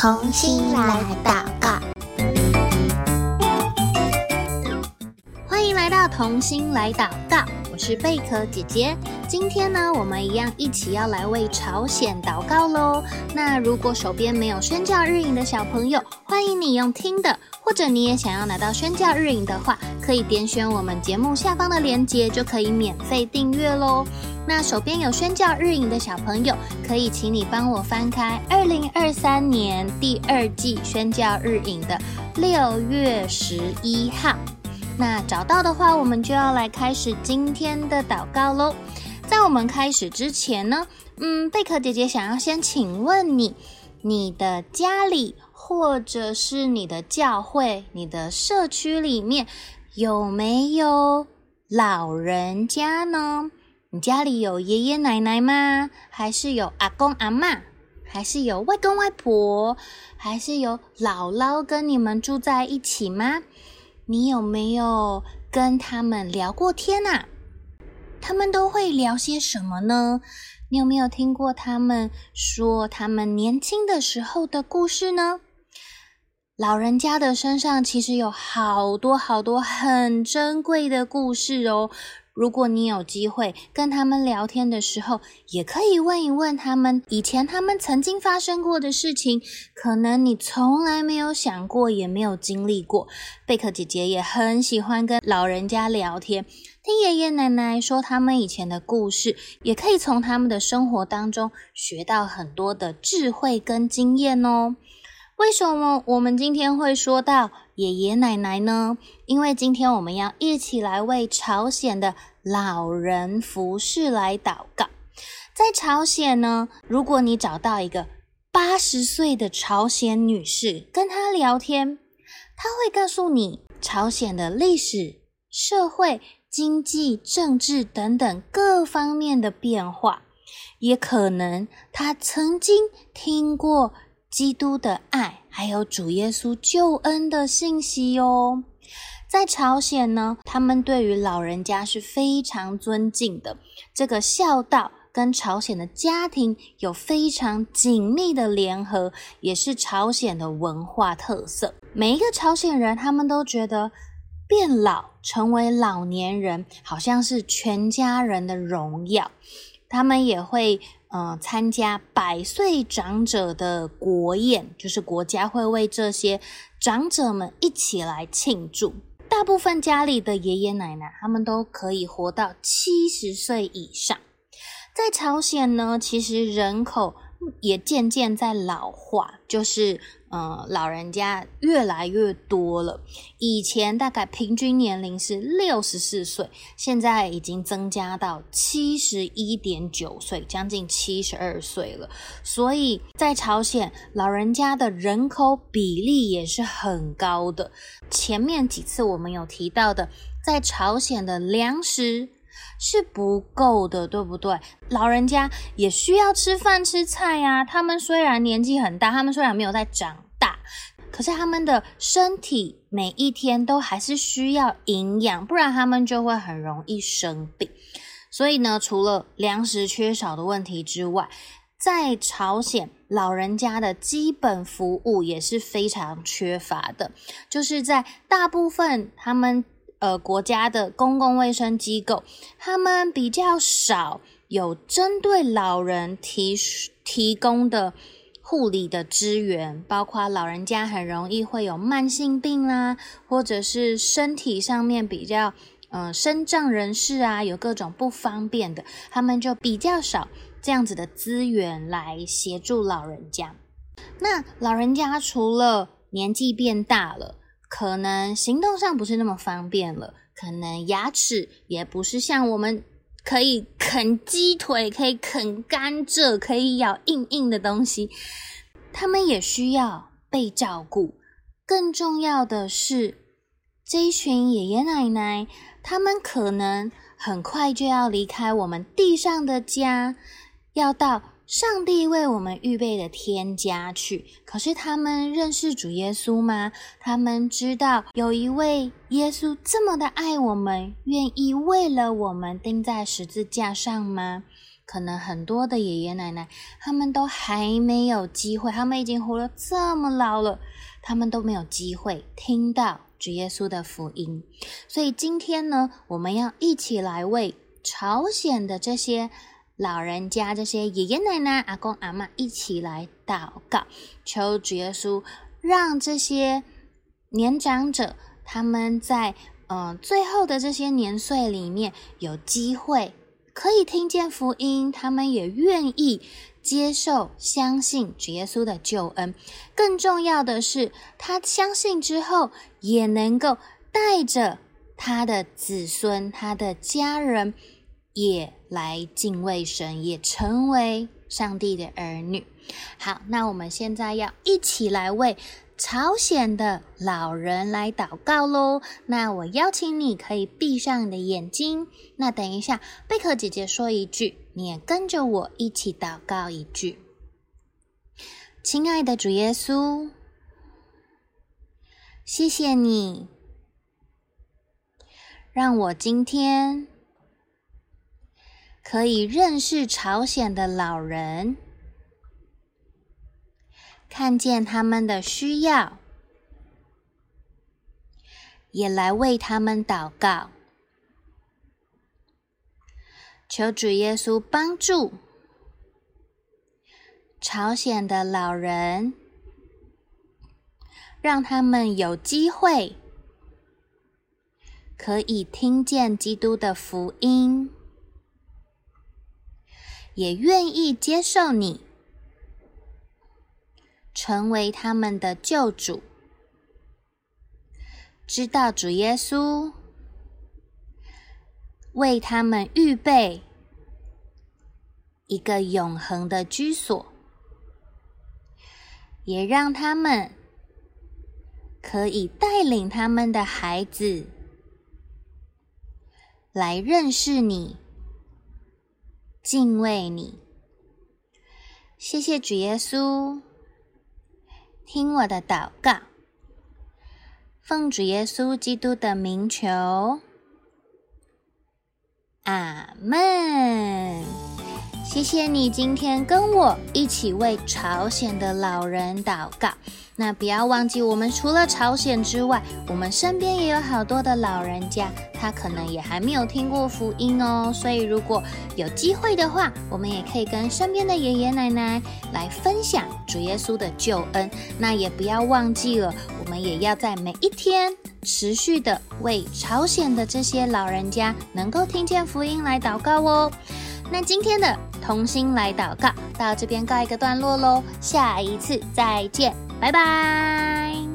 童心来祷告，欢迎来到童心来祷告。我是贝壳姐姐。今天呢，我们一样一起要来为朝鲜祷告喽。那如果手边没有宣教日影的小朋友，欢迎你用听的，或者你也想要拿到宣教日影的话，可以点选我们节目下方的链接，就可以免费订阅喽。那手边有宣教日影的小朋友，可以请你帮我翻开二零二三年第二季宣教日影的六月十一号。那找到的话，我们就要来开始今天的祷告喽。在我们开始之前呢，嗯，贝壳姐姐想要先请问你，你的家里或者是你的教会、你的社区里面有没有老人家呢？你家里有爷爷奶奶吗？还是有阿公阿嬷？还是有外公外婆？还是有姥姥跟你们住在一起吗？你有没有跟他们聊过天啊？他们都会聊些什么呢？你有没有听过他们说他们年轻的时候的故事呢？老人家的身上其实有好多好多很珍贵的故事哦。如果你有机会跟他们聊天的时候，也可以问一问他们以前他们曾经发生过的事情，可能你从来没有想过，也没有经历过。贝壳姐姐也很喜欢跟老人家聊天，听爷爷奶奶说他们以前的故事，也可以从他们的生活当中学到很多的智慧跟经验哦。为什么我们今天会说到爷爷奶奶呢？因为今天我们要一起来为朝鲜的老人服侍来祷告。在朝鲜呢，如果你找到一个八十岁的朝鲜女士，跟她聊天，她会告诉你朝鲜的历史、社会、经济、政治等等各方面的变化。也可能她曾经听过。基督的爱，还有主耶稣救恩的信息哦。在朝鲜呢，他们对于老人家是非常尊敬的。这个孝道跟朝鲜的家庭有非常紧密的联合，也是朝鲜的文化特色。每一个朝鲜人，他们都觉得变老，成为老年人，好像是全家人的荣耀。他们也会。嗯、呃，参加百岁长者的国宴，就是国家会为这些长者们一起来庆祝。大部分家里的爷爷奶奶，他们都可以活到七十岁以上。在朝鲜呢，其实人口也渐渐在老化，就是。嗯，老人家越来越多了。以前大概平均年龄是六十四岁，现在已经增加到七十一点九岁，将近七十二岁了。所以在朝鲜，老人家的人口比例也是很高的。前面几次我们有提到的，在朝鲜的粮食是不够的，对不对？老人家也需要吃饭吃菜呀。他们虽然年纪很大，他们虽然没有在长大，可是他们的身体每一天都还是需要营养，不然他们就会很容易生病。所以呢，除了粮食缺少的问题之外，在朝鲜老人家的基本服务也是非常缺乏的，就是在大部分他们。呃，国家的公共卫生机构，他们比较少有针对老人提提供的护理的资源，包括老人家很容易会有慢性病啦，或者是身体上面比较呃身障人士啊，有各种不方便的，他们就比较少这样子的资源来协助老人家。那老人家除了年纪变大了，可能行动上不是那么方便了，可能牙齿也不是像我们可以啃鸡腿、可以啃甘蔗、可以咬硬硬的东西，他们也需要被照顾。更重要的是，这一群爷爷奶奶，他们可能很快就要离开我们地上的家，要到。上帝为我们预备的天家去，可是他们认识主耶稣吗？他们知道有一位耶稣这么的爱我们，愿意为了我们钉在十字架上吗？可能很多的爷爷奶奶，他们都还没有机会，他们已经活了这么老了，他们都没有机会听到主耶稣的福音。所以今天呢，我们要一起来为朝鲜的这些老人家、这些爷爷奶奶、阿公阿嬷一起来祷告，求主耶稣让这些年长者他们在。嗯，最后的这些年岁里面，有机会可以听见福音，他们也愿意接受、相信主耶稣的救恩。更重要的是，他相信之后，也能够带着他的子孙、他的家人，也来敬畏神，也成为上帝的儿女。好，那我们现在要一起来为。朝鲜的老人来祷告喽。那我邀请你可以闭上你的眼睛。那等一下，贝壳姐姐说一句，你也跟着我一起祷告一句。亲爱的主耶稣，谢谢你，让我今天可以认识朝鲜的老人。看见他们的需要，也来为他们祷告，求主耶稣帮助朝鲜的老人，让他们有机会可以听见基督的福音，也愿意接受你。成为他们的救主，知道主耶稣为他们预备一个永恒的居所，也让他们可以带领他们的孩子来认识你、敬畏你。谢谢主耶稣。听我的祷告，奉主耶稣基督的名求，阿门。谢谢你今天跟我一起为朝鲜的老人祷告。那不要忘记，我们除了朝鲜之外，我们身边也有好多的老人家，他可能也还没有听过福音哦。所以如果有机会的话，我们也可以跟身边的爷爷奶奶来分享主耶稣的救恩。那也不要忘记了，我们也要在每一天持续的为朝鲜的这些老人家能够听见福音来祷告哦。那今天的童心来祷告到这边告一个段落喽，下一次再见。拜拜。